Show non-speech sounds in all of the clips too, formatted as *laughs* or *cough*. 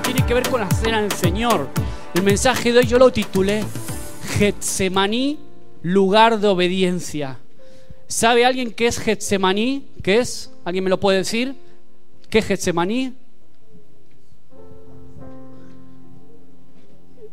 Tiene que ver con la cena del Señor. El mensaje de hoy yo lo titulé Getsemaní, lugar de obediencia. ¿Sabe alguien qué es Getsemaní? ¿Qué es? ¿Alguien me lo puede decir? ¿Qué es Getsemaní?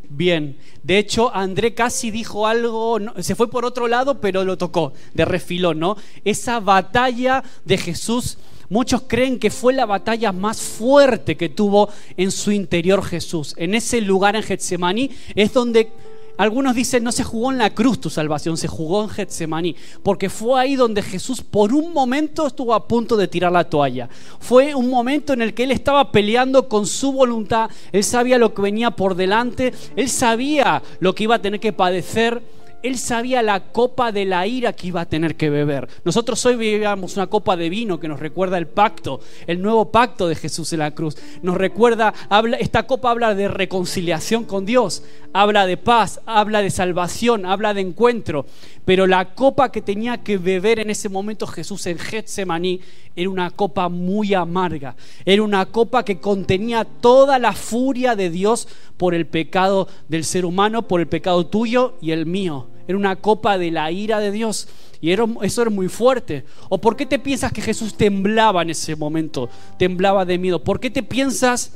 Bien, de hecho André casi dijo algo, se fue por otro lado, pero lo tocó de refilón, ¿no? Esa batalla de Jesús, muchos creen que fue la batalla más fuerte que tuvo en su interior Jesús. En ese lugar en Getsemaní es donde algunos dicen, no se jugó en la cruz tu salvación, se jugó en Getsemaní, porque fue ahí donde Jesús por un momento estuvo a punto de tirar la toalla. Fue un momento en el que él estaba peleando con su voluntad, él sabía lo que venía por delante, él sabía lo que iba a tener que padecer él sabía la copa de la ira que iba a tener que beber. Nosotros hoy vivíamos una copa de vino que nos recuerda el pacto, el nuevo pacto de Jesús en la cruz. Nos recuerda, habla, esta copa habla de reconciliación con Dios, habla de paz, habla de salvación, habla de encuentro. Pero la copa que tenía que beber en ese momento Jesús en Getsemaní era una copa muy amarga. Era una copa que contenía toda la furia de Dios por el pecado del ser humano, por el pecado tuyo y el mío. Era una copa de la ira de Dios. Y eso era muy fuerte. ¿O por qué te piensas que Jesús temblaba en ese momento? Temblaba de miedo. ¿Por qué te piensas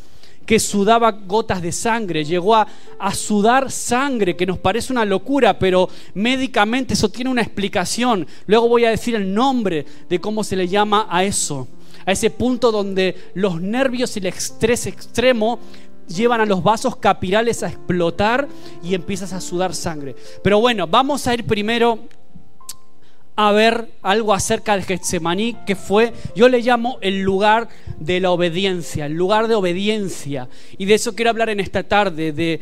que sudaba gotas de sangre? Llegó a, a sudar sangre, que nos parece una locura, pero médicamente eso tiene una explicación. Luego voy a decir el nombre de cómo se le llama a eso a ese punto donde los nervios y el estrés extremo llevan a los vasos capirales a explotar y empiezas a sudar sangre. Pero bueno, vamos a ir primero a ver algo acerca de Getsemaní, que fue, yo le llamo el lugar de la obediencia, el lugar de obediencia. Y de eso quiero hablar en esta tarde, de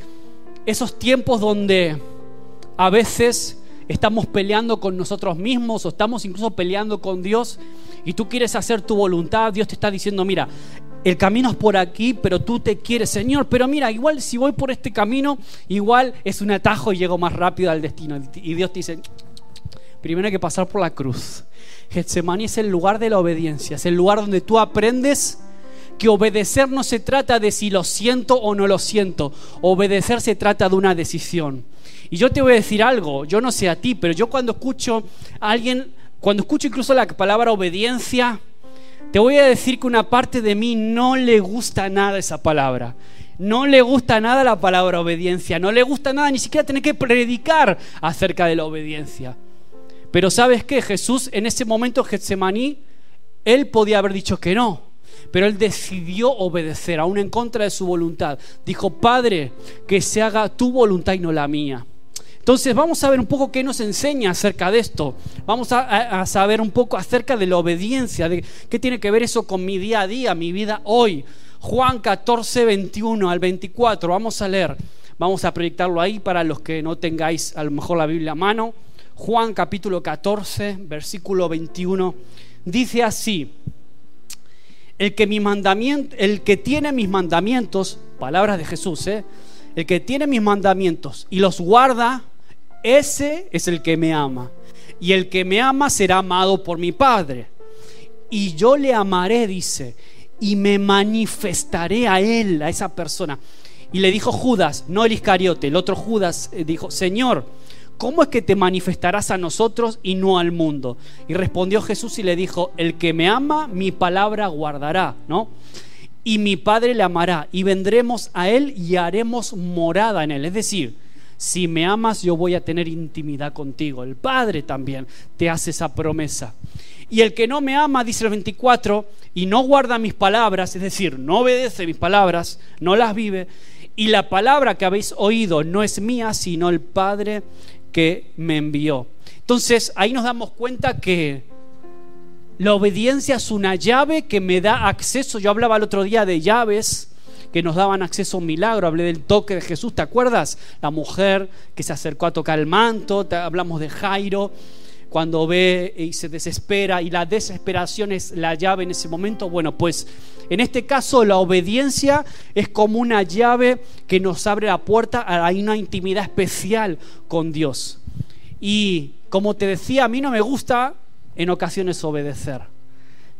esos tiempos donde a veces estamos peleando con nosotros mismos o estamos incluso peleando con Dios y tú quieres hacer tu voluntad, Dios te está diciendo, mira, el camino es por aquí, pero tú te quieres, Señor, pero mira, igual si voy por este camino, igual es un atajo y llego más rápido al destino. Y Dios te dice, primero hay que pasar por la cruz. Getsemaní es el lugar de la obediencia, es el lugar donde tú aprendes que obedecer no se trata de si lo siento o no lo siento, obedecer se trata de una decisión. Y yo te voy a decir algo, yo no sé a ti, pero yo cuando escucho a alguien, cuando escucho incluso la palabra obediencia, te voy a decir que una parte de mí no le gusta nada esa palabra. No le gusta nada la palabra obediencia. No le gusta nada ni siquiera tener que predicar acerca de la obediencia. Pero sabes qué? Jesús en ese momento Getsemaní, él podía haber dicho que no. Pero él decidió obedecer, aún en contra de su voluntad. Dijo, Padre, que se haga tu voluntad y no la mía. Entonces vamos a ver un poco qué nos enseña acerca de esto. Vamos a, saber un poco acerca de la obediencia, de qué tiene que ver eso con mi día a día, mi vida hoy. Juan 14, 21 al 24, vamos a leer. Vamos a proyectarlo ahí para los que no tengáis a lo mejor la Biblia a mano. Juan capítulo 14, versículo 21, dice así, el que, mi mandamiento, el que tiene mis mandamientos, palabras de Jesús, ¿eh? el que tiene mis mandamientos y los guarda, ese es el que me ama. Y el que me ama será amado por mi Padre. Y yo le amaré, dice, y me manifestaré a él, a esa persona. Y le dijo Judas, no el Iscariote, el otro Judas eh, dijo, Señor, ¿cómo es que te manifestarás a nosotros y no al mundo? Y respondió Jesús y le dijo, el que me ama, mi palabra guardará, ¿no? Y mi Padre le amará, y vendremos a él y haremos morada en él. Es decir, si me amas yo voy a tener intimidad contigo. El Padre también te hace esa promesa. Y el que no me ama, dice el 24, y no guarda mis palabras, es decir, no obedece mis palabras, no las vive, y la palabra que habéis oído no es mía, sino el Padre que me envió. Entonces ahí nos damos cuenta que la obediencia es una llave que me da acceso. Yo hablaba el otro día de llaves que nos daban acceso a un milagro. Hablé del toque de Jesús, ¿te acuerdas? La mujer que se acercó a tocar el manto, hablamos de Jairo, cuando ve y se desespera y la desesperación es la llave en ese momento. Bueno, pues en este caso la obediencia es como una llave que nos abre la puerta a una intimidad especial con Dios. Y como te decía, a mí no me gusta en ocasiones obedecer.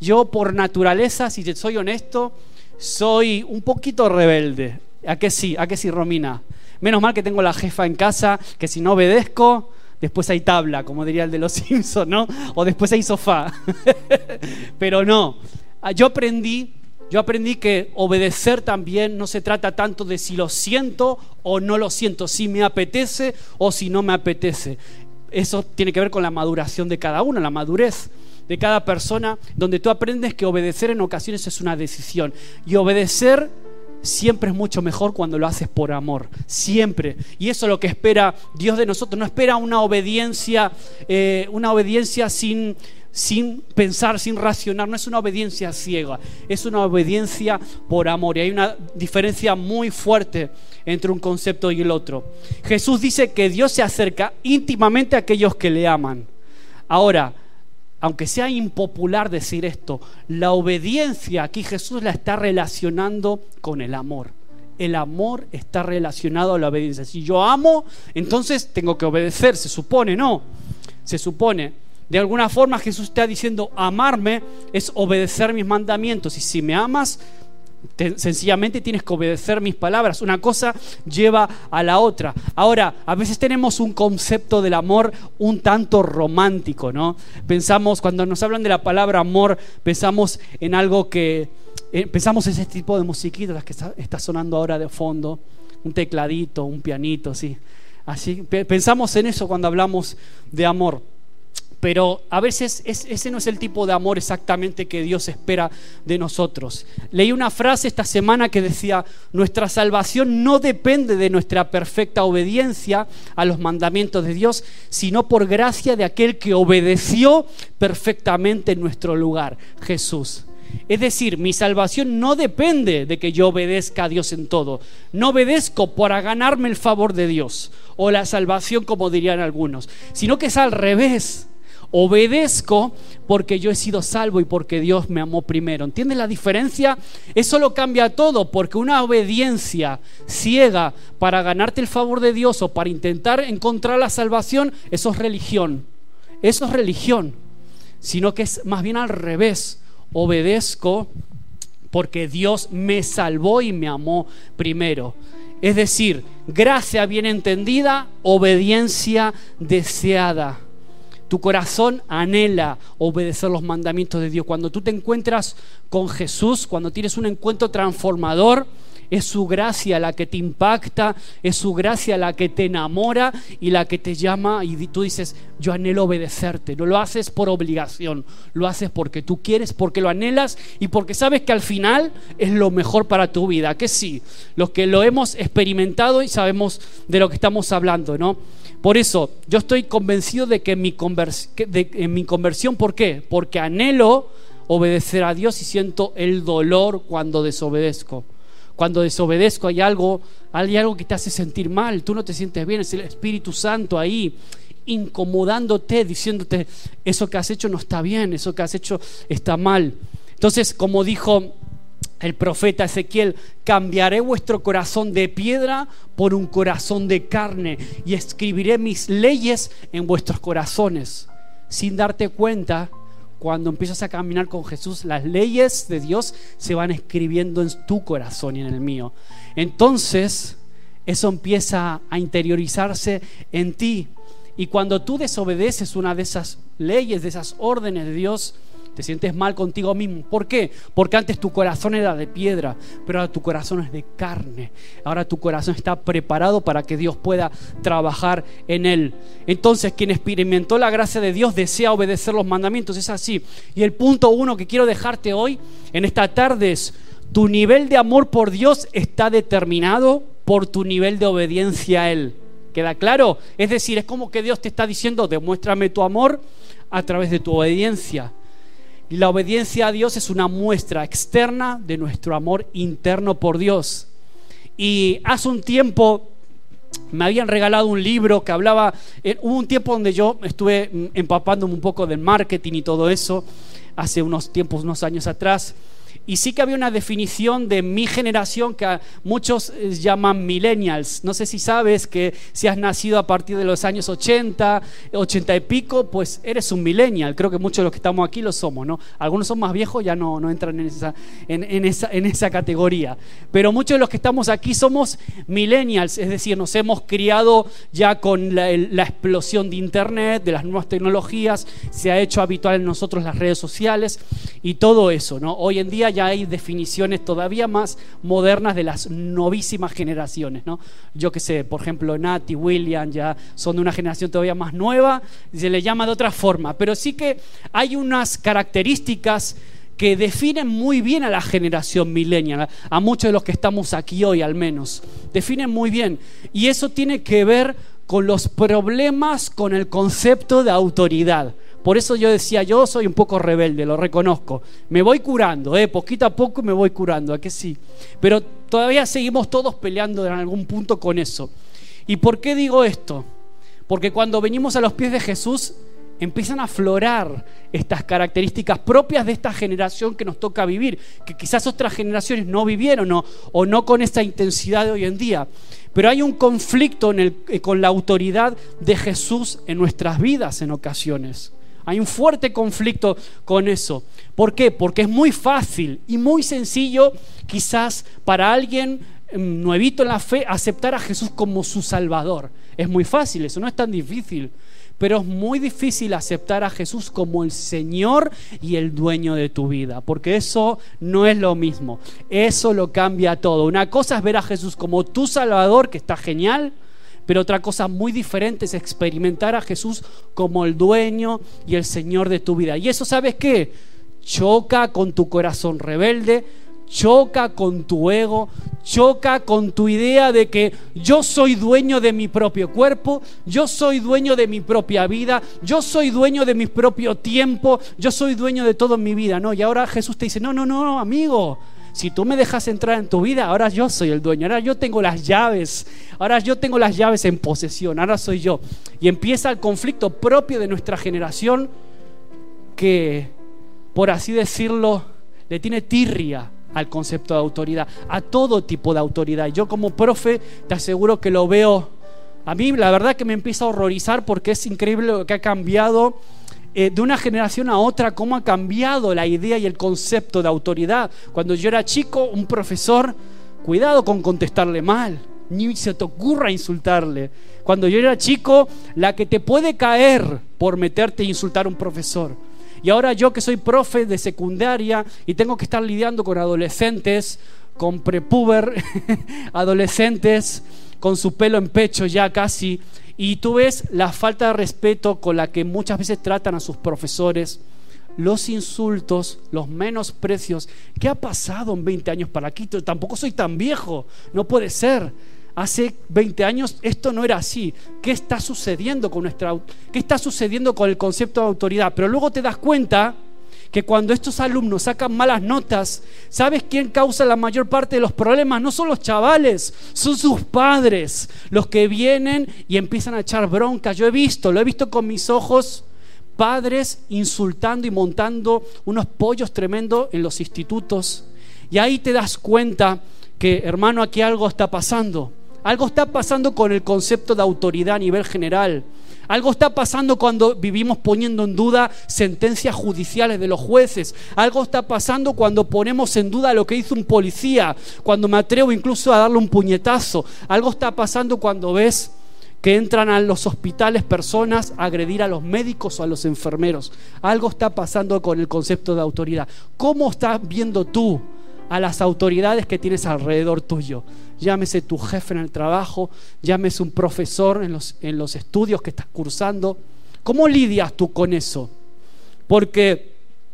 Yo por naturaleza, si soy honesto, soy un poquito rebelde. ¿A qué sí? ¿A qué sí, Romina? Menos mal que tengo la jefa en casa, que si no obedezco, después hay tabla, como diría el de los *laughs* Simpsons, ¿no? O después hay sofá. *laughs* Pero no, yo aprendí, yo aprendí que obedecer también no se trata tanto de si lo siento o no lo siento, si me apetece o si no me apetece. Eso tiene que ver con la maduración de cada uno, la madurez de cada persona, donde tú aprendes que obedecer en ocasiones es una decisión. Y obedecer siempre es mucho mejor cuando lo haces por amor, siempre. Y eso es lo que espera Dios de nosotros. No espera una obediencia, eh, una obediencia sin, sin pensar, sin racionar. No es una obediencia ciega, es una obediencia por amor. Y hay una diferencia muy fuerte entre un concepto y el otro. Jesús dice que Dios se acerca íntimamente a aquellos que le aman. Ahora, aunque sea impopular decir esto, la obediencia aquí Jesús la está relacionando con el amor. El amor está relacionado a la obediencia. Si yo amo, entonces tengo que obedecer, se supone, no. Se supone. De alguna forma Jesús está diciendo, amarme es obedecer mis mandamientos. Y si me amas, sencillamente tienes que obedecer mis palabras. Una cosa lleva a la otra. Ahora, a veces tenemos un concepto del amor un tanto romántico, ¿no? Pensamos, cuando nos hablan de la palabra amor, pensamos en algo que, eh, pensamos en ese tipo de musiquitas, las que está, sonando ahora de fondo, un tecladito, un pianito, sí. Así, pensamos en eso cuando hablamos de amor pero a veces ese no es el tipo de amor exactamente que Dios espera de nosotros. Leí una frase esta semana que decía, nuestra salvación no depende de nuestra perfecta obediencia a los mandamientos de Dios, sino por gracia de aquel que obedeció perfectamente en nuestro lugar, Jesús. Es decir, mi salvación no depende de que yo obedezca a Dios en todo. No obedezco para ganarme el favor de Dios o la salvación, como dirían algunos, sino que es al revés obedezco porque yo he sido salvo y porque Dios me amó primero. ¿Entiendes la diferencia? Eso lo cambia todo, porque una obediencia ciega para ganarte el favor de Dios o para intentar encontrar la salvación, eso es religión. Eso es religión. Sino que es más bien al revés. Obedezco porque Dios me salvó y me amó primero. Es decir, gracia bien entendida, obediencia deseada. Tu corazón anhela obedecer los mandamientos de Dios. Cuando tú te encuentras con Jesús, cuando tienes un encuentro transformador, es su gracia la que te impacta, es su gracia la que te enamora y la que te llama y tú dices, yo anhelo obedecerte. No lo haces por obligación, lo haces porque tú quieres, porque lo anhelas y porque sabes que al final es lo mejor para tu vida. Que sí, los que lo hemos experimentado y sabemos de lo que estamos hablando, ¿no? Por eso, yo estoy convencido de que en mi, mi conversión, ¿por qué? Porque anhelo obedecer a Dios y siento el dolor cuando desobedezco. Cuando desobedezco hay algo, hay algo que te hace sentir mal, tú no te sientes bien, es el Espíritu Santo ahí incomodándote, diciéndote, eso que has hecho no está bien, eso que has hecho está mal. Entonces, como dijo el profeta Ezequiel, cambiaré vuestro corazón de piedra por un corazón de carne y escribiré mis leyes en vuestros corazones. Sin darte cuenta, cuando empiezas a caminar con Jesús, las leyes de Dios se van escribiendo en tu corazón y en el mío. Entonces, eso empieza a interiorizarse en ti. Y cuando tú desobedeces una de esas leyes, de esas órdenes de Dios, te sientes mal contigo mismo. ¿Por qué? Porque antes tu corazón era de piedra, pero ahora tu corazón es de carne. Ahora tu corazón está preparado para que Dios pueda trabajar en él. Entonces, quien experimentó la gracia de Dios desea obedecer los mandamientos. Es así. Y el punto uno que quiero dejarte hoy, en esta tarde, es tu nivel de amor por Dios está determinado por tu nivel de obediencia a Él. ¿Queda claro? Es decir, es como que Dios te está diciendo, demuéstrame tu amor a través de tu obediencia. La obediencia a Dios es una muestra externa de nuestro amor interno por Dios. Y hace un tiempo me habían regalado un libro que hablaba, eh, hubo un tiempo donde yo estuve mm, empapándome un poco del marketing y todo eso, hace unos tiempos, unos años atrás, Y sí que había una definición de mi generación que muchos eh, llaman millennials. No sé si sabes que si has nacido a partir de los años 80, 80 y pico, pues eres un millennial. Creo que muchos de los que estamos aquí lo somos, ¿no? Algunos son más viejos, ya no, no entran en esa, en, esa, en esa categoría. Pero muchos de los que estamos aquí somos millennials, es decir, nos hemos criado ya con la, la explosión de Internet, de las nuevas tecnologías, se ha hecho habitual en nosotros las redes sociales y todo eso, ¿no? Hoy en día ya hay definiciones todavía más modernas de las novísimas generaciones, ¿no? Yo que sé, por ejemplo, Nat y William ya son de una generación todavía más nueva, se le llama de otra forma, pero sí que hay unas características que definen muy bien a la generación millennial, a muchos de los que estamos aquí hoy al menos. Definen muy bien. Y eso tiene que ver con los problemas con el concepto de autoridad. Por eso yo decía, yo soy un poco rebelde, lo reconozco. Me voy curando, ¿eh? poquito a poco me voy curando, ¿a que sí? Pero todavía seguimos todos peleando en algún punto con eso. ¿Y por qué digo esto? Porque cuando venimos a los pies de Jesús, empiezan a aflorar estas características propias de esta generación que nos toca vivir, que quizás otras generaciones no vivieron o, no con esa intensidad de hoy en día. Pero hay un conflicto eh, con la autoridad de Jesús en nuestras vidas en ocasiones. Hay un fuerte conflicto con eso. ¿Por qué? Porque es muy fácil y muy sencillo quizás para alguien mm, nuevito en la fe aceptar a Jesús como su Salvador. Es muy fácil, eso no es tan difícil. Pero es muy difícil aceptar a Jesús como el Señor y el dueño de tu vida, porque eso no es lo mismo. Eso lo cambia todo. Una cosa es ver a Jesús como tu Salvador, que está genial, pero otra cosa muy diferente es experimentar a Jesús como el dueño y el Señor de tu vida. Y eso, ¿sabes qué? Choca con tu corazón rebelde, choca con tu ego, choca con tu idea de que yo soy dueño de mi propio cuerpo, yo soy dueño de mi propia vida, yo soy dueño de mi propio tiempo, yo soy dueño de todo en mi vida, ¿no? Y ahora Jesús te dice, no, no, no, amigo, si tú me dejas entrar en tu vida, ahora yo soy el dueño, ahora yo tengo las llaves, ahora yo tengo las llaves en posesión, ahora soy yo. Y empieza el conflicto propio de nuestra generación que, por así decirlo, le tiene tirria al concepto de autoridad, a todo tipo de autoridad. Yo como profe te aseguro que lo veo, a mí la verdad que me empieza a horrorizar porque es increíble lo que ha cambiado eh, de una generación a otra cómo ha cambiado la idea y el concepto de autoridad. Cuando yo era chico, un profesor, cuidado con contestarle mal, ni se te ocurra insultarle. Cuando yo era chico, la que te puede caer por meterte e insultar a un profesor. Y ahora yo que soy profe de secundaria y tengo que estar lidiando con adolescentes, con prepuber, *laughs* adolescentes con su pelo en pecho ya casi, y tú ves la falta de respeto con la que muchas veces tratan a sus profesores, los insultos, los menosprecios. ¿Qué ha pasado en 20 años para aquí? Tampoco soy tan viejo, no puede ser. Hace 20 años esto no era así. ¿Qué está sucediendo con nuestra qué está sucediendo con el concepto de autoridad? Pero luego te das cuenta que cuando estos alumnos sacan malas notas, ¿sabes quién causa la mayor parte de los problemas? No son los chavales, son sus padres, los que vienen y empiezan a echar bronca. Yo he visto, lo he visto con mis ojos, padres insultando y montando unos pollos tremendos en los institutos. Y ahí te das cuenta que, hermano, aquí algo está pasando. Algo está pasando con el concepto de autoridad a nivel general. Algo está pasando cuando vivimos poniendo en duda sentencias judiciales de los jueces. Algo está pasando cuando ponemos en duda lo que hizo un policía, cuando me atrevo incluso a darle un puñetazo. Algo está pasando cuando ves que entran a los hospitales personas a agredir a los médicos o a los enfermeros. Algo está pasando con el concepto de autoridad. ¿Cómo estás viendo tú a las autoridades que tienes alrededor tuyo? llámese tu jefe en el trabajo, llámese un profesor en los, en los estudios que estás cursando. ¿Cómo lidias tú con eso? Porque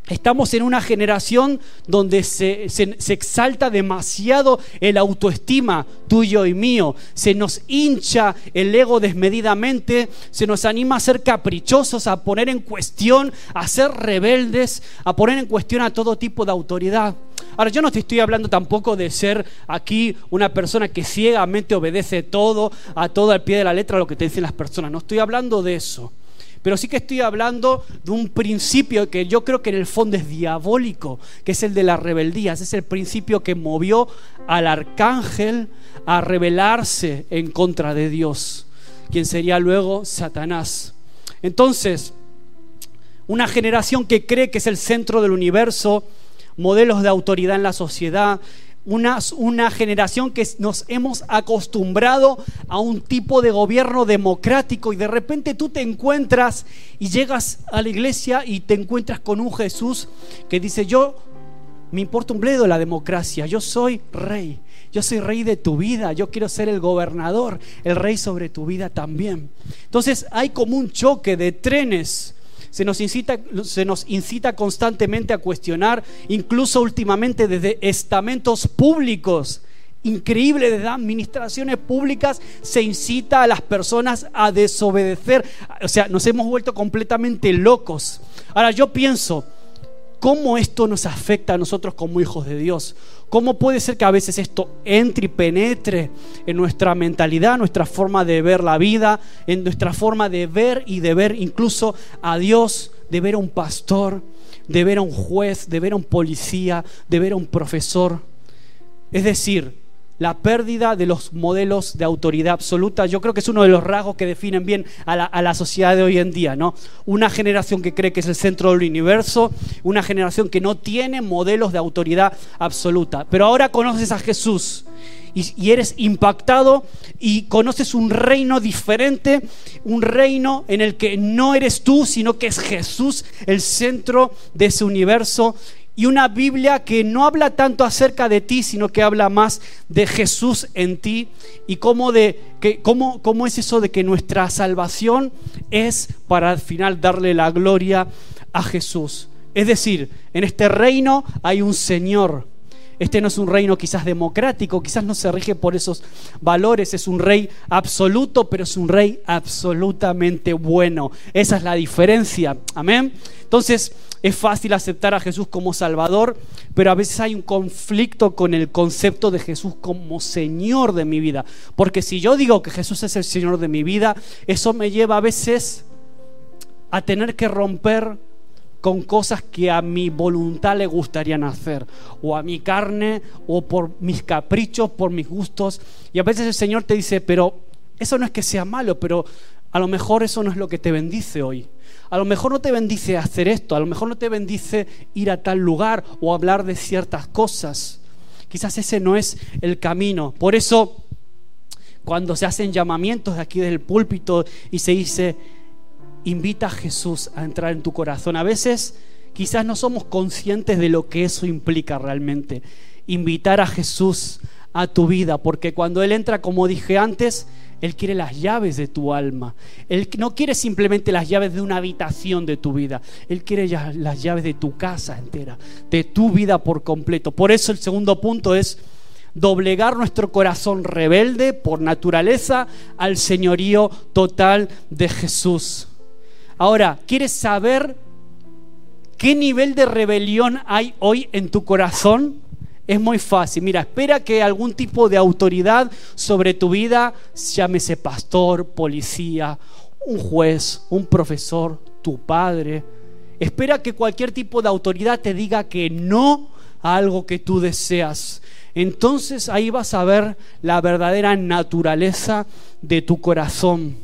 Estamos en una generación donde se, exalta demasiado el autoestima tuyo y mío. Se nos hincha el ego desmedidamente, se nos anima a ser caprichosos, a poner en cuestión, a ser rebeldes, a poner en cuestión a todo tipo de autoridad. Ahora, yo no te estoy hablando tampoco de ser aquí una persona que ciegamente obedece todo, a todo al pie de la letra lo que te dicen las personas. No estoy hablando de eso. Pero sí que estoy hablando de un principio que yo creo que en el fondo es diabólico, que es el de la rebeldía. Ese es el principio que movió al arcángel a rebelarse en contra de Dios, quien sería luego Satanás. Entonces, una generación que cree que es el centro del universo, modelos de autoridad en la sociedad, una, generación que nos hemos acostumbrado a un tipo de gobierno democrático y de repente tú te encuentras y llegas a la iglesia y te encuentras con un Jesús que dice, yo me importa un bledo la democracia, yo soy rey, yo soy rey de tu vida, yo quiero ser el gobernador, el rey sobre tu vida también. Entonces hay como un choque de trenes se nos, incita, se nos incita constantemente a cuestionar, incluso últimamente desde estamentos públicos. Increíble, desde administraciones públicas se incita a las personas a desobedecer. O sea, nos hemos vuelto completamente locos. Ahora yo pienso, ¿cómo esto nos afecta a nosotros como hijos de Dios? ¿Cómo puede ser que a veces esto entre y penetre en nuestra mentalidad, nuestra forma de ver la vida, en nuestra forma de ver y de ver incluso a Dios, de ver a un pastor, de ver a un juez, de ver a un policía, de ver a un profesor? Es decir, la pérdida de los modelos de autoridad absoluta, yo creo que es uno de los rasgos que definen bien a la, sociedad de hoy en día, ¿no? Una generación que cree que es el centro del universo, una generación que no tiene modelos de autoridad absoluta. Pero ahora conoces a Jesús y, y eres impactado y conoces un reino diferente, un reino en el que no eres tú, sino que es Jesús el centro de ese universo y una Biblia que no habla tanto acerca de ti, sino que habla más de Jesús en ti y cómo, de, que, cómo, cómo es eso de que nuestra salvación es para al final darle la gloria a Jesús. Es decir, en este reino hay un Señor. Este no es un reino quizás democrático, quizás no se rige por esos valores, es un rey absoluto, pero es un rey absolutamente bueno. Esa es la diferencia. Amén. Entonces, es fácil aceptar a Jesús como Salvador, pero a veces hay un conflicto con el concepto de Jesús como Señor de mi vida. Porque si yo digo que Jesús es el Señor de mi vida, eso me lleva a veces a tener que romper con cosas que a mi voluntad le gustarían hacer, o a mi carne, o por mis caprichos, por mis gustos. Y a veces el Señor te dice, pero eso no es que sea malo, pero a lo mejor eso no es lo que te bendice hoy. A lo mejor no te bendice hacer esto, a lo mejor no te bendice ir a tal lugar o hablar de ciertas cosas. Quizás ese no es el camino. Por eso, cuando se hacen llamamientos de aquí del púlpito y se dice, invita a Jesús a entrar en tu corazón, a veces quizás no somos conscientes de lo que eso implica realmente. Invitar a Jesús a tu vida, porque cuando Él entra, como dije antes, él quiere las llaves de tu alma. Él no quiere simplemente las llaves de una habitación de tu vida. Él quiere las llaves de tu casa entera, de tu vida por completo. Por eso el segundo punto es doblegar nuestro corazón rebelde por naturaleza al señorío total de Jesús. Ahora, ¿quieres saber qué nivel de rebelión hay hoy en tu corazón? Es muy fácil. Mira, espera que algún tipo de autoridad sobre tu vida, llámese pastor, policía, un juez, un profesor, tu padre. Espera que cualquier tipo de autoridad te diga que no a algo que tú deseas. Entonces ahí vas a ver la verdadera naturaleza de tu corazón.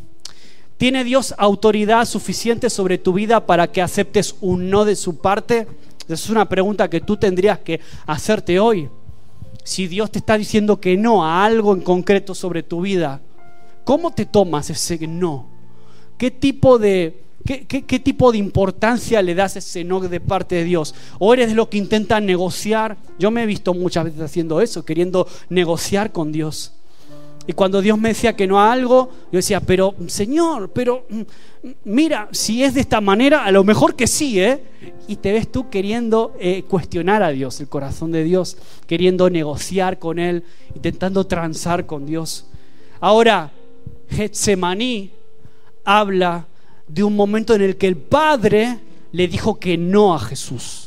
¿Tiene Dios autoridad suficiente sobre tu vida para que aceptes un no de su parte? Esa es una pregunta que tú tendrías que hacerte hoy. Si Dios te está diciendo que no a algo en concreto sobre tu vida, ¿cómo te tomas ese no? ¿Qué tipo de, qué, qué tipo de importancia le das ese no de parte de Dios? ¿O eres de lo que intenta negociar? Yo me he visto muchas veces haciendo eso, queriendo negociar con Dios. Y cuando Dios me decía que no a algo, yo decía, pero Señor, pero mm, mira, si es de esta manera, a lo mejor que sí, ¿eh? Y te ves tú queriendo eh, cuestionar a Dios, el corazón de Dios, queriendo negociar con Él, intentando transar con Dios. Ahora, Getsemaní habla de un momento en el que el Padre le dijo que no a Jesús.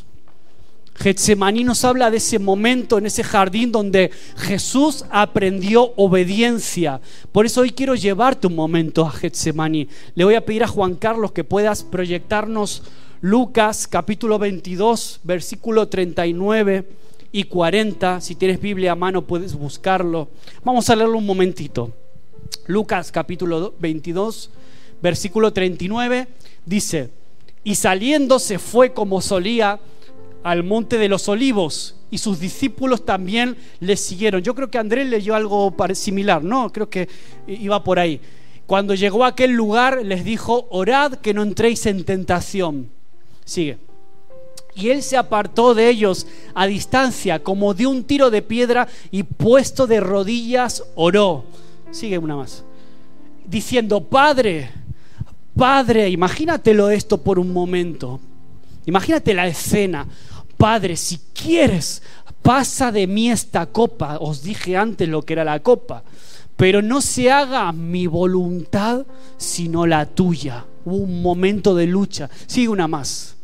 Getsemaní nos habla de ese momento en ese jardín donde Jesús aprendió obediencia. Por eso hoy quiero llevarte un momento a Getsemaní. Le voy a pedir a Juan Carlos que puedas proyectarnos Lucas capítulo 22, versículo 39 y 40. Si tienes Biblia a mano puedes buscarlo. Vamos a leerlo un momentito. Lucas capítulo 22, versículo 39 dice, y saliendo se fue como solía al monte de los olivos y sus discípulos también le siguieron. Yo creo que Andrés leyó algo similar, ¿no? Creo que iba por ahí. Cuando llegó a aquel lugar les dijo, orad que no entréis en tentación. Sigue. Y él se apartó de ellos a distancia, como de un tiro de piedra, y puesto de rodillas oró. Sigue una más. Diciendo, Padre, Padre, imagínatelo esto por un momento. Imagínate la escena. Padre, si quieres, pasa de mí esta copa. Os dije antes lo que era la copa. Pero no se haga mi voluntad, sino la tuya. Hubo un momento de lucha. Sigue una más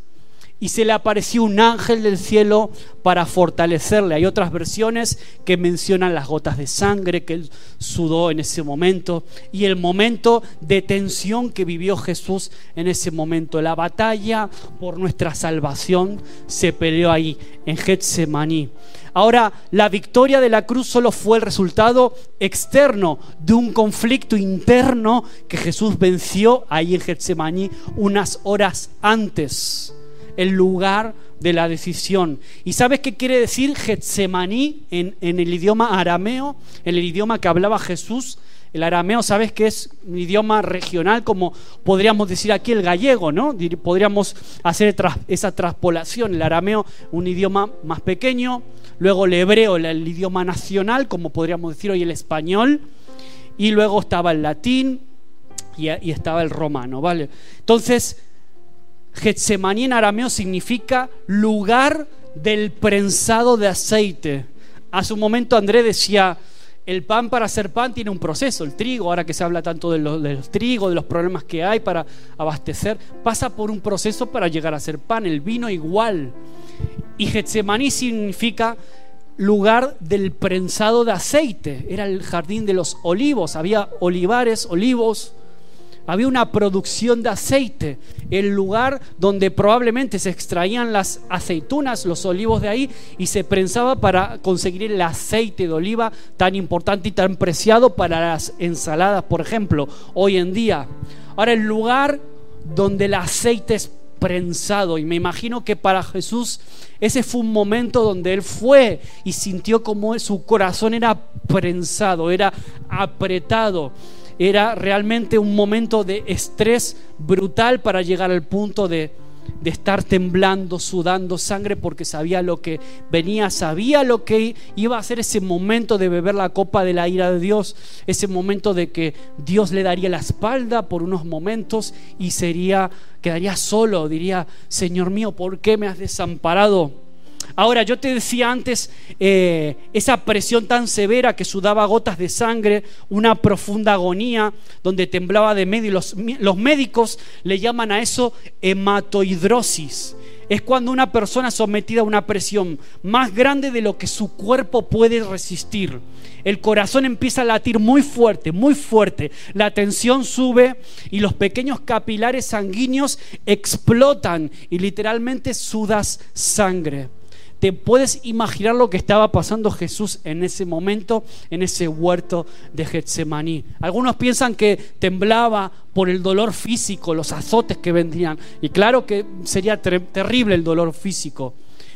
y se le apareció un ángel del cielo para fortalecerle. Hay otras versiones que mencionan las gotas de sangre que sudó en ese momento y el momento de tensión que vivió Jesús en ese momento. La batalla por nuestra salvación se peleó ahí, en Getsemaní. Ahora, la victoria de la cruz solo fue el resultado externo de un conflicto interno que Jesús venció ahí en Getsemaní unas horas antes el lugar de la decisión. ¿Y sabes qué quiere decir Getsemaní en, en el idioma arameo, en el idioma que hablaba Jesús? El arameo, sabes que es un idioma regional, como podríamos decir aquí el gallego, ¿no? Podríamos hacer esa traspolación. El arameo, un idioma más pequeño. Luego el hebreo, el, idioma nacional, como podríamos decir hoy el español. Y luego estaba el latín y, y estaba el romano, ¿vale? Entonces, Getsemaní en arameo significa lugar del prensado de aceite. Hace un momento André decía, el pan para hacer pan tiene un proceso, el trigo, ahora que se habla tanto de los, de trigos, de los problemas que hay para abastecer, pasa por un proceso para llegar a ser pan, el vino igual. Y Getsemaní significa lugar del prensado de aceite, era el jardín de los olivos, había olivares, olivos, había una producción de aceite, el lugar donde probablemente se extraían las aceitunas, los olivos de ahí, y se prensaba para conseguir el aceite de oliva tan importante y tan preciado para las ensaladas, por ejemplo, hoy en día. Ahora, el lugar donde el aceite es prensado, y me imagino que para Jesús ese fue un momento donde él fue y sintió como su corazón era prensado, era apretado era realmente un momento de estrés brutal para llegar al punto de, estar temblando, sudando sangre porque sabía lo que venía, sabía lo que iba a ser ese momento de beber la copa de la ira de Dios, ese momento de que Dios le daría la espalda por unos momentos y sería quedaría solo, diría, "Señor mío, ¿por qué me has desamparado?" Ahora, yo te decía antes, eh, esa presión tan severa que sudaba gotas de sangre, una profunda agonía donde temblaba de medio. Los, los médicos le llaman a eso hematohidrosis. Es cuando una persona sometida a una presión más grande de lo que su cuerpo puede resistir. El corazón empieza a latir muy fuerte, muy fuerte. La tensión sube y los pequeños capilares sanguíneos explotan y literalmente sudas sangre te puedes imaginar lo que estaba pasando Jesús en ese momento, en ese huerto de Getsemaní. Algunos piensan que temblaba por el dolor físico, los azotes que vendrían. Y claro que sería terrible el dolor físico.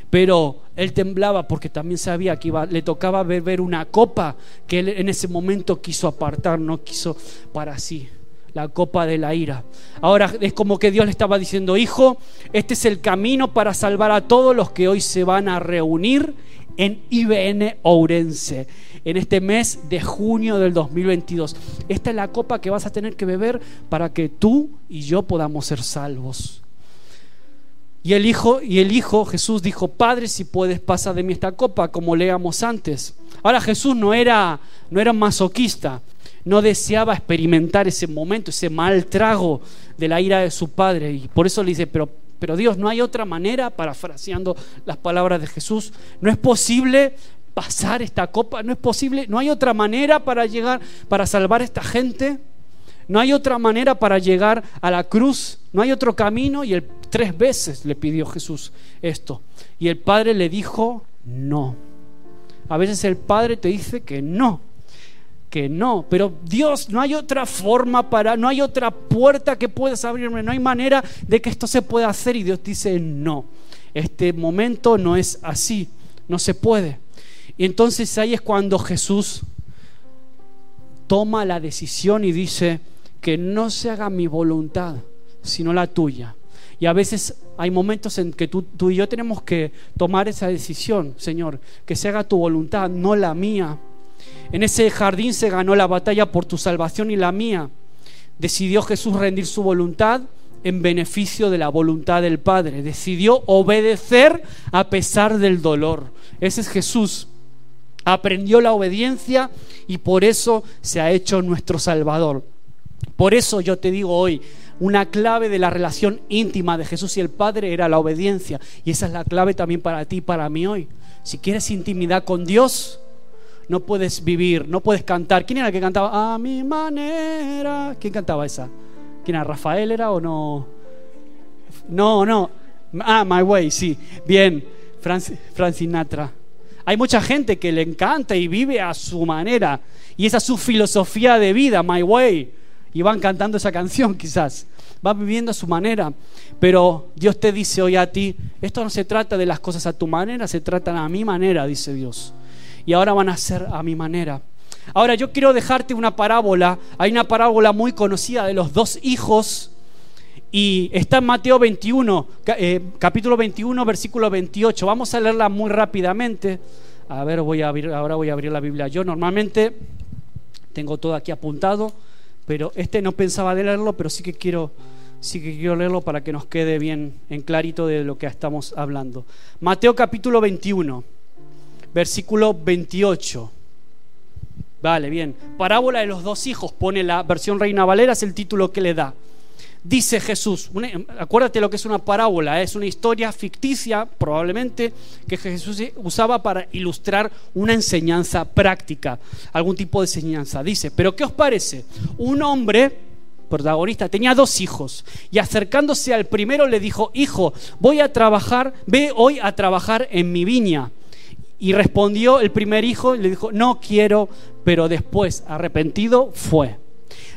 Pero él temblaba porque también sabía que le tocaba beber una copa que él en ese momento quiso apartar, no quiso para sí la copa de la ira. Ahora es como que Dios le estaba diciendo, hijo, este es el camino para salvar a todos los que hoy se van a reunir en IBN Ourense, en este mes de junio del 2022. Esta es la copa que vas a tener que beber para que tú y yo podamos ser salvos. Y el hijo, y el hijo Jesús dijo, Padre, si puedes pasa de mí esta copa, como leamos antes. Ahora Jesús no era, no era masoquista no deseaba experimentar ese momento, ese mal trago de la ira de su padre. Y por eso le dice, pero Pero Dios, no hay otra manera, parafraseando las palabras de Jesús, no es posible pasar esta copa, no es posible, no hay otra manera para llegar, para salvar a esta gente. No hay otra manera para llegar a la cruz, no hay otro camino. Y el, tres veces le pidió Jesús esto. Y el Padre le dijo, no. A veces el Padre te dice que no, no. Pero Dios, no hay otra forma para, no hay otra puerta que puedas abrirme, no hay manera de que esto se pueda hacer. Y Dios dice, no. Este momento no es así, no se puede. Y entonces ahí es cuando Jesús toma la decisión y dice, que no se haga mi voluntad, sino la tuya. Y a veces hay momentos en que tú, y yo tenemos que tomar esa decisión, Señor, que se haga tu voluntad, no la mía. En ese jardín se ganó la batalla por tu salvación y la mía. Decidió Jesús rendir su voluntad en beneficio de la voluntad del Padre. Decidió obedecer a pesar del dolor. Ese es Jesús. Aprendió la obediencia y por eso se ha hecho nuestro Salvador. Por eso yo te digo hoy, una clave de la relación íntima de Jesús y el Padre era la obediencia. Y esa es la clave también para ti y para mí hoy. Si quieres intimidad con Dios, no puedes vivir, no puedes cantar. ¿Quién era el que cantaba? A mi manera. ¿Quién cantaba esa? ¿Quién era? ¿Rafael era o no? No, no. Ah, My Way, sí. Bien. Frank Sinatra. Hay mucha gente que le encanta y vive a su manera. Y esa es su filosofía de vida, My Way y van cantando esa canción quizás. Van viviendo a su manera. Pero Dios te dice hoy a ti, esto no se trata de las cosas a tu manera, se trata a mi manera, dice Dios. Y ahora van a ser a mi manera. Ahora yo quiero dejarte una parábola. Hay una parábola muy conocida de los dos hijos. Y está en Mateo 21, eh, capítulo 21, versículo 28. Vamos a leerla muy rápidamente. A ver, voy a abrir, ahora voy a abrir la Biblia. Yo normalmente tengo todo aquí apuntado pero este no pensaba de leerlo, pero sí que quiero sí que quiero leerlo para que nos quede bien en clarito de lo que estamos hablando. Mateo capítulo 21, versículo 28. Vale, bien. Parábola de los dos hijos, pone la versión Reina Valera, es el título que le da dice Jesús. acuérdate lo que es una parábola, ¿eh? es una historia ficticia probablemente que Jesús usaba para ilustrar una enseñanza práctica, algún tipo de enseñanza. Dice, pero ¿qué os parece? Un hombre protagonista tenía dos hijos y acercándose al primero le dijo, hijo, voy a trabajar, ve hoy a trabajar en mi viña. Y respondió el primer hijo y le dijo, no quiero, pero después, arrepentido, fue.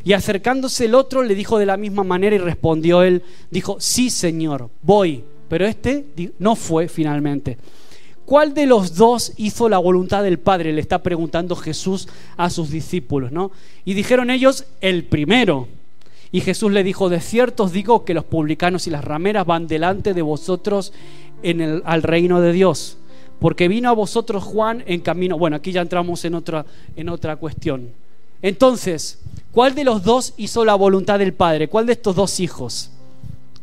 Y acercándose el otro le dijo de la misma manera y respondió él, dijo, sí Señor, voy. Pero este no fue finalmente. ¿Cuál de los dos hizo la voluntad del Padre? Le está preguntando Jesús a sus discípulos, ¿no? Y dijeron ellos, el primero. Y Jesús le dijo, de cierto os digo que los publicanos y las rameras van delante de vosotros en el, al reino de Dios. Porque vino a vosotros Juan en camino. Bueno, aquí ya entramos en otra, en otra cuestión. Entonces, ¿cuál de los dos hizo la voluntad del Padre? ¿Cuál de estos dos hijos?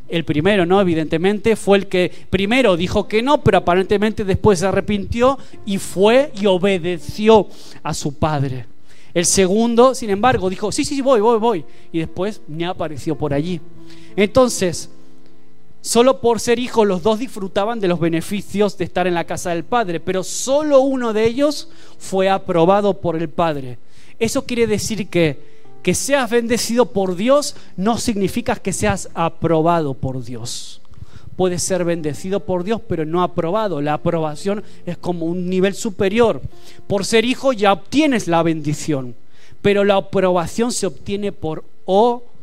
El primero, ¿no? Evidentemente fue el que primero dijo que no, pero aparentemente después se arrepintió y fue y obedeció a su padre. El segundo, sin embargo, dijo, sí, sí, voy, voy, voy. Y después ni apareció por allí. Entonces, solo por ser hijos los dos disfrutaban de los beneficios de estar en la casa del Padre, pero solo uno de ellos fue aprobado por el Padre. Eso quiere decir que que seas bendecido por Dios no significa que seas aprobado por Dios. Puedes ser bendecido por Dios, pero no aprobado. La aprobación es como un nivel superior. Por ser hijo ya obtienes la bendición, pero la aprobación se obtiene por obediencia.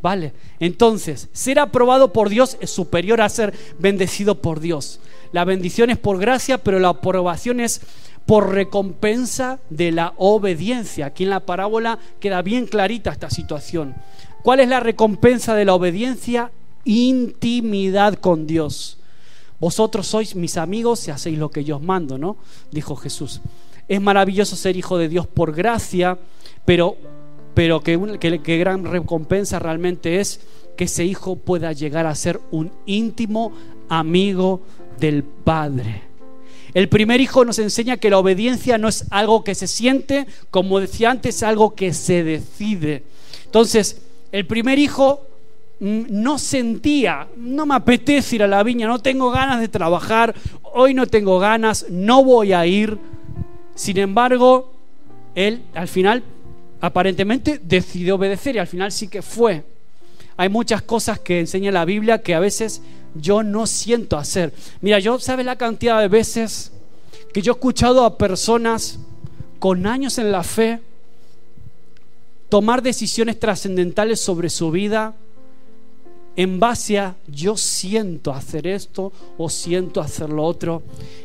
¿Vale? Entonces, ser aprobado por Dios es superior a ser bendecido por Dios. La bendición es por gracia, pero la aprobación es por recompensa de la obediencia. Aquí en la parábola queda bien clarita esta situación. ¿Cuál es la recompensa de la obediencia? Intimidad con Dios. Vosotros sois mis amigos si hacéis lo que yo os mando, ¿no? Dijo Jesús. Es maravilloso ser hijo de Dios por gracia, pero, pero que, que gran recompensa realmente es que ese hijo pueda llegar a ser un íntimo amigo del Padre. El primer hijo nos enseña que la obediencia no es algo que se siente, como decía antes, es algo que se decide. Entonces, el primer hijo mm, no sentía, no me apetece ir a la viña, no tengo ganas de trabajar, hoy no tengo ganas, no voy a ir. Sin embargo, él al final aparentemente decidió obedecer y al final sí que fue. Hay muchas cosas que enseña la Biblia que a veces yo no siento hacer. Mira, yo sabes la cantidad de veces que yo he escuchado a personas con años en la fe tomar decisiones trascendentales sobre su vida en base a yo siento hacer esto o siento hacer lo otro.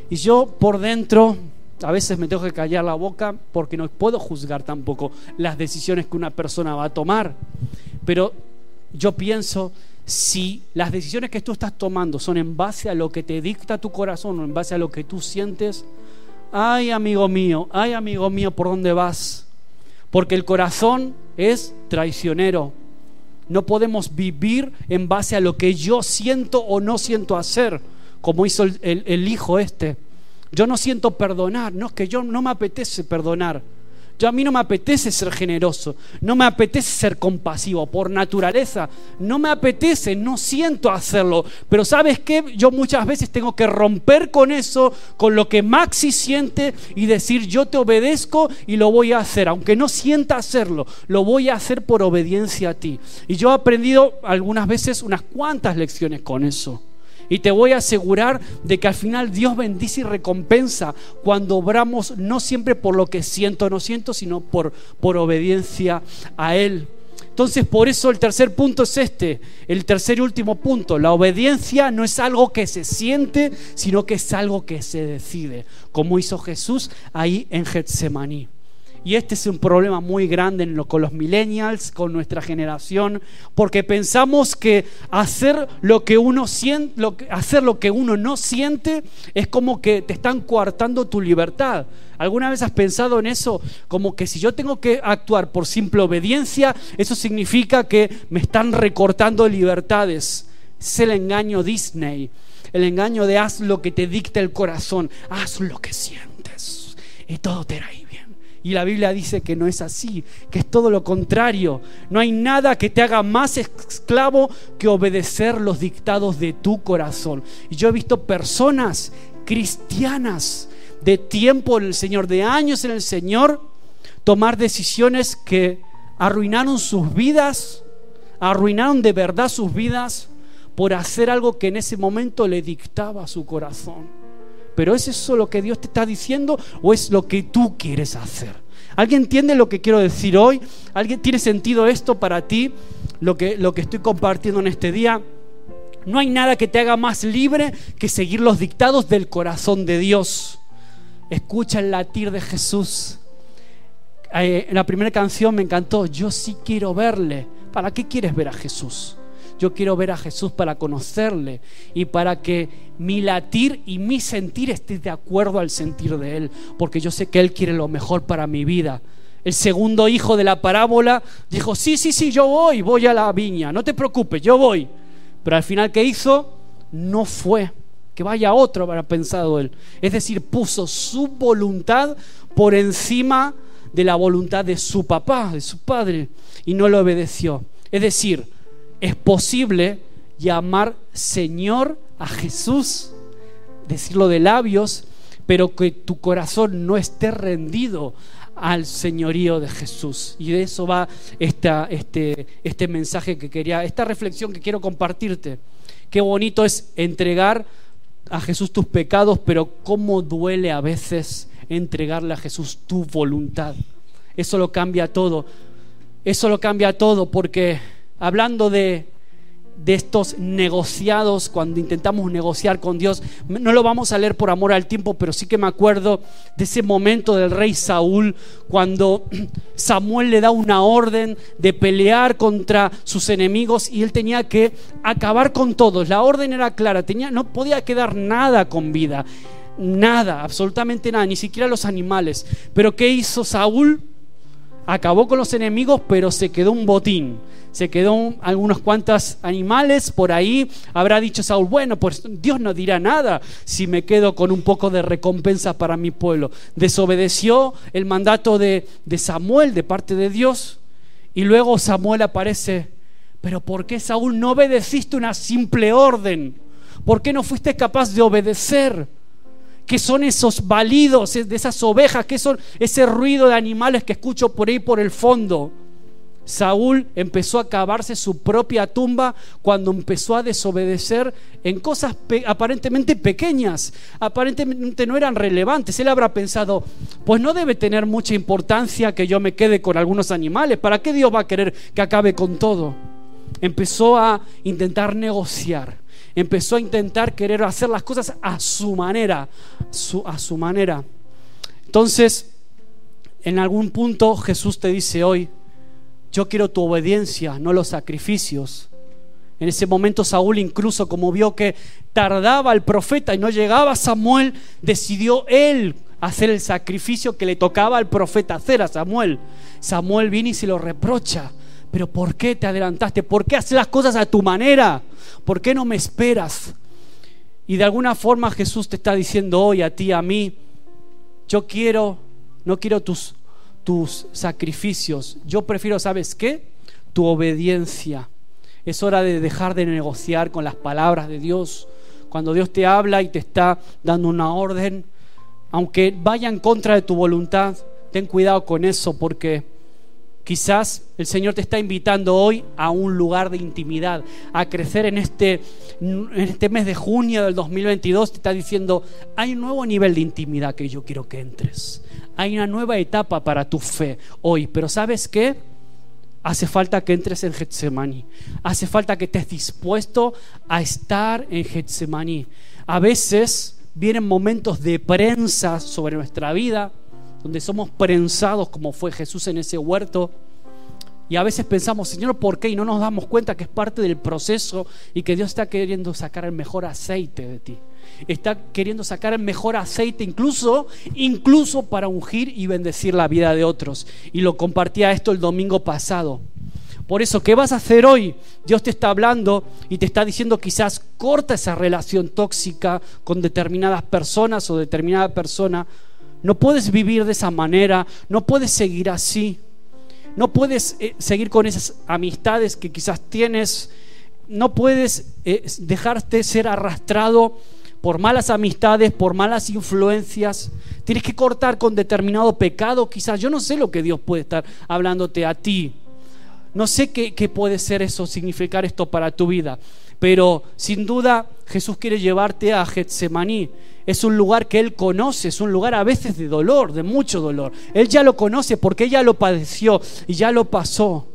Y yo por dentro a veces me tengo que callar la boca porque no puedo juzgar tampoco las decisiones que una persona va a tomar. Pero yo pienso, si las decisiones que tú estás tomando son en base a lo que te dicta tu corazón o en base a lo que tú sientes, ay amigo mío, ay amigo mío, ¿por dónde vas? Porque el corazón es traicionero. No podemos vivir en base a lo que yo siento o no siento hacer, como hizo el, el hijo este. Yo no siento perdonar, no es que yo no me apetece perdonar. Yo a mí no me apetece ser generoso, no me apetece ser compasivo por naturaleza, no me apetece, no siento hacerlo. Pero sabes qué, yo muchas veces tengo que romper con eso, con lo que Maxi siente y decir yo te obedezco y lo voy a hacer, aunque no sienta hacerlo, lo voy a hacer por obediencia a ti. Y yo he aprendido algunas veces unas cuantas lecciones con eso. Y te voy a asegurar de que al final Dios bendice y recompensa cuando obramos no siempre por lo que siento o no siento, sino por, por obediencia a Él. Entonces, por eso el tercer punto es este, el tercer y último punto. La obediencia no es algo que se siente, sino que es algo que se decide, como hizo Jesús ahí en Getsemaní. Y este es un problema muy grande con los millennials, con nuestra generación, porque pensamos que hacer lo que uno no siente es como que te están coartando tu libertad. ¿Alguna vez has pensado en eso? Como que si yo tengo que actuar por simple obediencia, eso significa que me están recortando libertades. Es el engaño Disney, el engaño de haz lo que te dicta el corazón, haz lo que sientes y todo te irá y la Biblia dice que no es así, que es todo lo contrario. No hay nada que te haga más esclavo que obedecer los dictados de tu corazón. Y yo he visto personas cristianas de tiempo en el Señor, de años en el Señor, tomar decisiones que arruinaron sus vidas, arruinaron de verdad sus vidas por hacer algo que en ese momento le dictaba su corazón. Pero ¿es eso lo que Dios te está diciendo o es lo que tú quieres hacer? ¿Alguien entiende lo que quiero decir hoy? ¿Alguien tiene sentido esto para ti? Lo que, lo que estoy compartiendo en este día. No hay nada que te haga más libre que seguir los dictados del corazón de Dios. Escucha el latir de Jesús. Eh, en la primera canción me encantó, yo sí quiero verle. ¿Para qué quieres ver a Jesús? Yo quiero ver a Jesús para conocerle y para que mi latir y mi sentir esté de acuerdo al sentir de Él, porque yo sé que Él quiere lo mejor para mi vida. El segundo hijo de la parábola dijo, sí, sí, sí, yo voy, voy a la viña, no te preocupes, yo voy. Pero al final, ¿qué hizo? No fue. Que vaya otro, habrá pensado él. Es decir, puso su voluntad por encima de la voluntad de su papá, de su padre, y no lo obedeció. Es decir, es posible llamar Señor a Jesús, decirlo de labios, pero que tu corazón no esté rendido al señorío de Jesús. Y de eso va esta, este, este mensaje que quería, esta reflexión que quiero compartirte. Qué bonito es entregar a Jesús tus pecados, pero cómo duele a veces entregarle a Jesús tu voluntad. Eso lo cambia todo. Eso lo cambia todo porque hablando de, estos negociados, cuando intentamos negociar con Dios, no lo vamos a leer por amor al tiempo, pero sí que me acuerdo de ese momento del rey Saúl, cuando *clears throat* Samuel le da una orden de pelear contra sus enemigos y él tenía que acabar con todos. La orden era clara, tenía, no podía quedar nada con vida, nada, absolutamente nada, ni siquiera los animales. Pero ¿qué hizo Saúl? Acabó con los enemigos, pero se quedó un botín se quedó algunos cuantos animales por ahí. Habrá dicho Saúl, bueno, pues Dios no dirá nada si me quedo con un poco de recompensa para mi pueblo. Desobedeció el mandato de, de Samuel de parte de Dios y luego Samuel aparece Pero ¿por qué Saúl no obedeciste una simple orden? ¿Por qué no fuiste capaz de obedecer? ¿Qué son esos balidos de esas ovejas? ¿Qué son ese ruido de animales que escucho por ahí por el fondo? Saúl empezó a cavarse su propia tumba cuando empezó a desobedecer en cosas aparentemente pequeñas, aparentemente no eran relevantes. Él habrá pensado, pues no debe tener mucha importancia que yo me quede con algunos animales, ¿para qué Dios va a querer que acabe con todo? Empezó a intentar negociar, empezó a intentar querer hacer las cosas a su manera, a su manera. Entonces, en algún punto Jesús te dice hoy, yo quiero tu obediencia, no los sacrificios. En ese momento Saúl incluso como vio que tardaba el profeta y no llegaba Samuel, decidió él hacer el sacrificio que le tocaba al profeta hacer a Samuel. Samuel viene y se lo reprocha. Pero ¿por qué te adelantaste? ¿Por qué haces las cosas a tu manera? ¿Por qué no me esperas? Y de alguna forma Jesús te está diciendo hoy a ti, a mí, yo quiero, no quiero tus tus sacrificios. Yo prefiero, ¿sabes qué? Tu obediencia. Es hora de dejar de negociar con las palabras de Dios. Cuando Dios te habla y te está dando una orden, aunque vaya en contra de tu voluntad, ten cuidado con eso porque Quizás el Señor te está invitando hoy a un lugar de intimidad, a crecer en este, este mes de junio del 2022. Te está diciendo, hay un nuevo nivel de intimidad que yo quiero que entres. Hay una nueva etapa para tu fe hoy. Pero ¿sabes qué? Hace falta que entres en Getsemaní. Hace falta que estés dispuesto a estar en Getsemaní. A veces vienen momentos de prensa sobre nuestra vida donde somos prensados como fue Jesús en ese huerto. Y a veces pensamos, Señor, ¿por qué? Y no nos damos cuenta que es parte del proceso y que Dios está queriendo sacar el mejor aceite de ti. Está queriendo sacar el mejor aceite incluso, incluso para ungir y bendecir la vida de otros. Y lo compartía esto el domingo pasado. Por eso, ¿qué vas a hacer hoy? Dios te está hablando y te está diciendo quizás corta esa relación tóxica con determinadas personas o determinada persona no puedes vivir de esa manera, no puedes seguir así, no puedes eh, seguir con esas amistades que quizás tienes, no puedes eh, dejarte ser arrastrado por malas amistades, por malas influencias. Tienes que cortar con determinado pecado, quizás. Yo no sé lo que Dios puede estar hablándote a ti. No sé qué, qué puede ser eso, significar esto para tu vida. Pero sin duda Jesús quiere llevarte a Getsemaní es un lugar que Él conoce, es un lugar a veces de dolor, de mucho dolor. Él ya lo conoce porque ella lo padeció y ya lo pasó.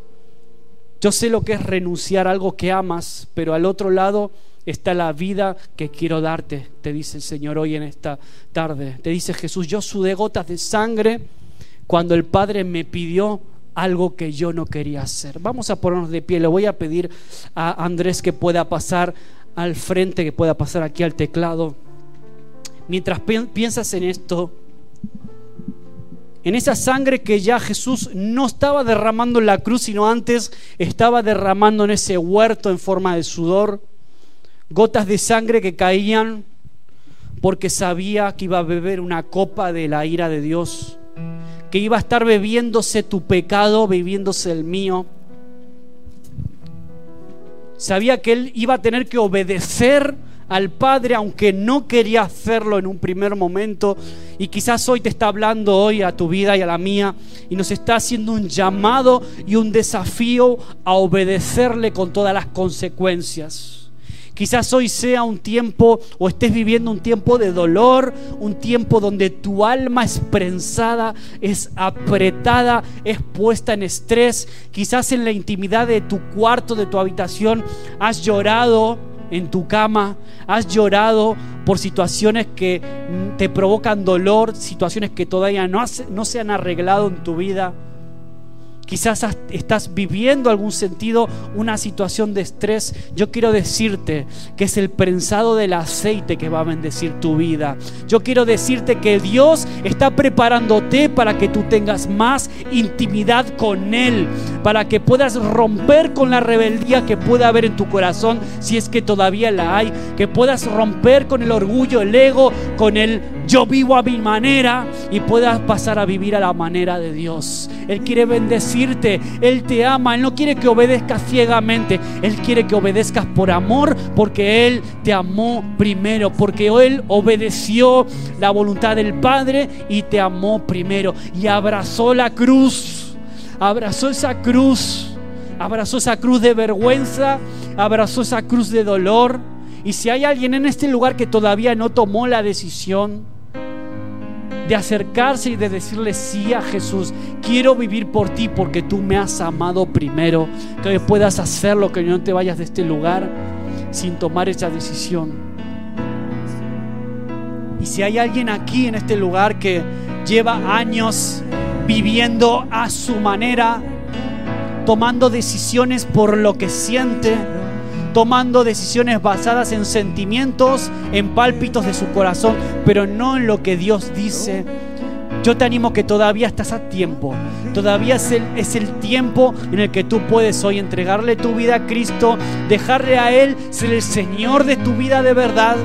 Yo sé lo que es renunciar a algo que amas, pero al otro lado está la vida que quiero darte, te dice el Señor hoy en esta tarde. Te dice Jesús, yo sudé gotas de sangre cuando el Padre me pidió algo que yo no quería hacer. Vamos a ponernos de pie, le voy a pedir a Andrés que pueda pasar al frente, que pueda pasar aquí al teclado. Mientras piensas en esto, en esa sangre que ya Jesús no estaba derramando en la cruz, sino antes estaba derramando en ese huerto en forma de sudor, gotas de sangre que caían porque sabía que iba a beber una copa de la ira de Dios, que iba a estar bebiéndose tu pecado, bebiéndose el mío. Sabía que él iba a tener que obedecer al Padre aunque no quería hacerlo en un primer momento y quizás hoy te está hablando hoy a tu vida y a la mía y nos está haciendo un llamado y un desafío a obedecerle con todas las consecuencias. Quizás hoy sea un tiempo o estés viviendo un tiempo de dolor, un tiempo donde tu alma es prensada, es apretada, es puesta en estrés. Quizás en la intimidad de tu cuarto, de tu habitación, has llorado en tu cama, has llorado por situaciones que te provocan dolor, situaciones que todavía no, no se han arreglado en tu vida. Quizás estás viviendo algún sentido una situación de estrés. Yo quiero decirte que es el prensado del aceite que va a bendecir tu vida. Yo quiero decirte que Dios está preparándote para que tú tengas más intimidad con Él, para que puedas romper con la rebeldía que pueda haber en tu corazón, si es que todavía la hay, que puedas romper con el orgullo, el ego, con el yo vivo a mi manera y puedas pasar a vivir a la manera de Dios. Él quiere bendecirte, Él te ama, Él no quiere que obedezcas ciegamente, Él quiere que obedezcas por amor, porque Él te amó primero, porque Él obedeció la voluntad del Padre y te amó primero y abrazó la cruz, abrazó esa cruz, abrazó esa cruz de vergüenza, abrazó esa cruz de dolor. Y si hay alguien en este lugar que todavía no tomó la decisión, de acercarse y de decirle sí a Jesús. Quiero vivir por ti porque tú me has amado primero. Que puedas hacerlo, que no te vayas de este lugar sin tomar esa decisión. Y si hay alguien aquí en este lugar que lleva años viviendo a su manera, tomando decisiones por lo que siente, tomando decisiones basadas en sentimientos, en pálpitos de su corazón, pero no en lo que Dios dice. Yo te animo que todavía estás a tiempo. Todavía es el, es el, tiempo en el que tú puedes hoy entregarle tu vida a Cristo, dejarle a Él ser el Señor de tu vida de verdad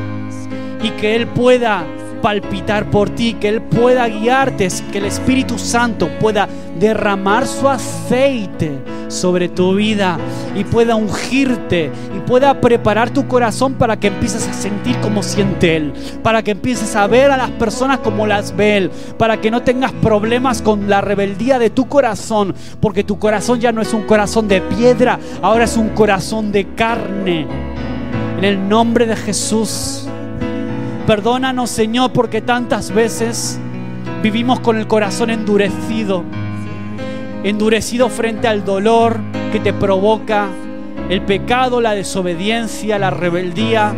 y que Él pueda palpitar por ti, que Él pueda guiarte, que el Espíritu Santo pueda derramar su aceite sobre tu vida y pueda ungirte y pueda preparar tu corazón para que empieces a sentir como siente Él, para que empieces a ver a las personas como las ve Él, para que no tengas problemas con la rebeldía de tu corazón, porque tu corazón ya no es un corazón de piedra, ahora es un corazón de carne. En el nombre de Jesús. Perdónanos, Señor, porque tantas veces vivimos con el corazón endurecido, endurecido frente al dolor que te provoca el pecado, la desobediencia, la rebeldía.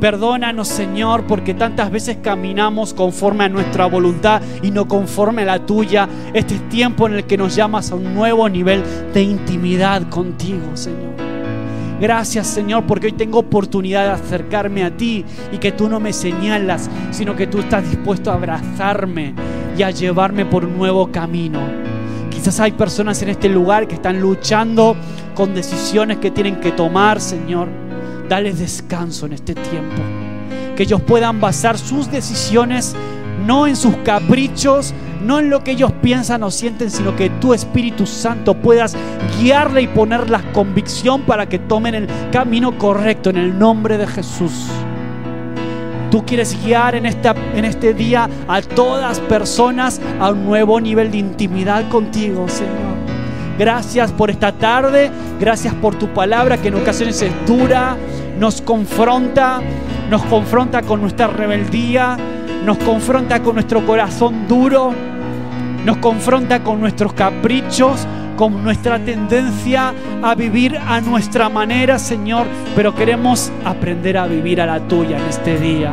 Perdónanos, Señor, porque tantas veces caminamos conforme a nuestra voluntad y no conforme a la tuya. Este es tiempo en el que nos llamas a un nuevo nivel de intimidad contigo, Señor. Gracias Señor porque hoy tengo oportunidad de acercarme a ti y que tú no me señalas, sino que tú estás dispuesto a abrazarme y a llevarme por un nuevo camino. Quizás hay personas en este lugar que están luchando con decisiones que tienen que tomar, Señor. Dales descanso en este tiempo. Que ellos puedan basar sus decisiones no en sus caprichos, no en lo que ellos piensan o sienten, sino que tu Espíritu Santo puedas guiarle y poner la convicción para que tomen el camino correcto en el nombre de Jesús. Tú quieres guiar en, esta, en este día a todas personas a un nuevo nivel de intimidad contigo, Señor. Gracias por esta tarde, gracias por tu palabra que en ocasiones es dura, nos confronta, nos confronta con nuestra rebeldía, nos confronta con nuestro corazón duro, nos confronta con nuestros caprichos, con nuestra tendencia a vivir a nuestra manera, Señor, pero queremos aprender a vivir a la tuya en este día.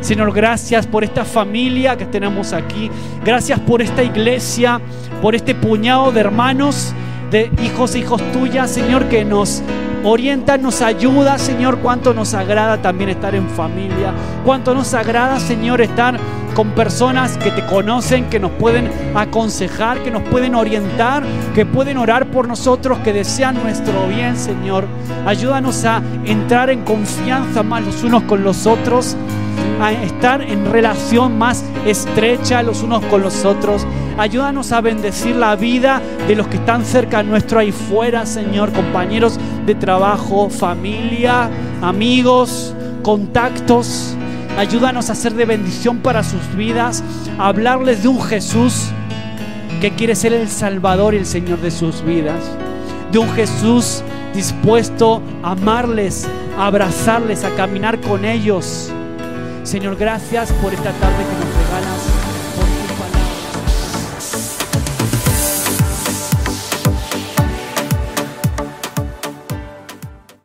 Señor, gracias por esta familia que tenemos aquí. Gracias por esta iglesia, por este puñado de hermanos, de hijos e hijos tuyas, Señor, que nos orienta, nos ayuda, Señor, cuánto nos agrada también estar en familia, cuánto nos agrada, Señor, estar con personas que te conocen, que nos pueden aconsejar, que nos pueden orientar, que pueden orar por nosotros, que desean nuestro bien, Señor. Ayúdanos a entrar en confianza más los unos con los otros, a estar en relación más estrecha los unos con los otros. Ayúdanos a bendecir la vida de los que están cerca nuestro ahí fuera, Señor, compañeros trabajo, familia, amigos, contactos. Ayúdanos a ser de bendición para sus vidas, a hablarles de un Jesús que quiere ser el Salvador y el Señor de sus vidas. De un Jesús dispuesto a amarles, a abrazarles, a caminar con ellos. Señor, gracias por esta tarde que nos regalas.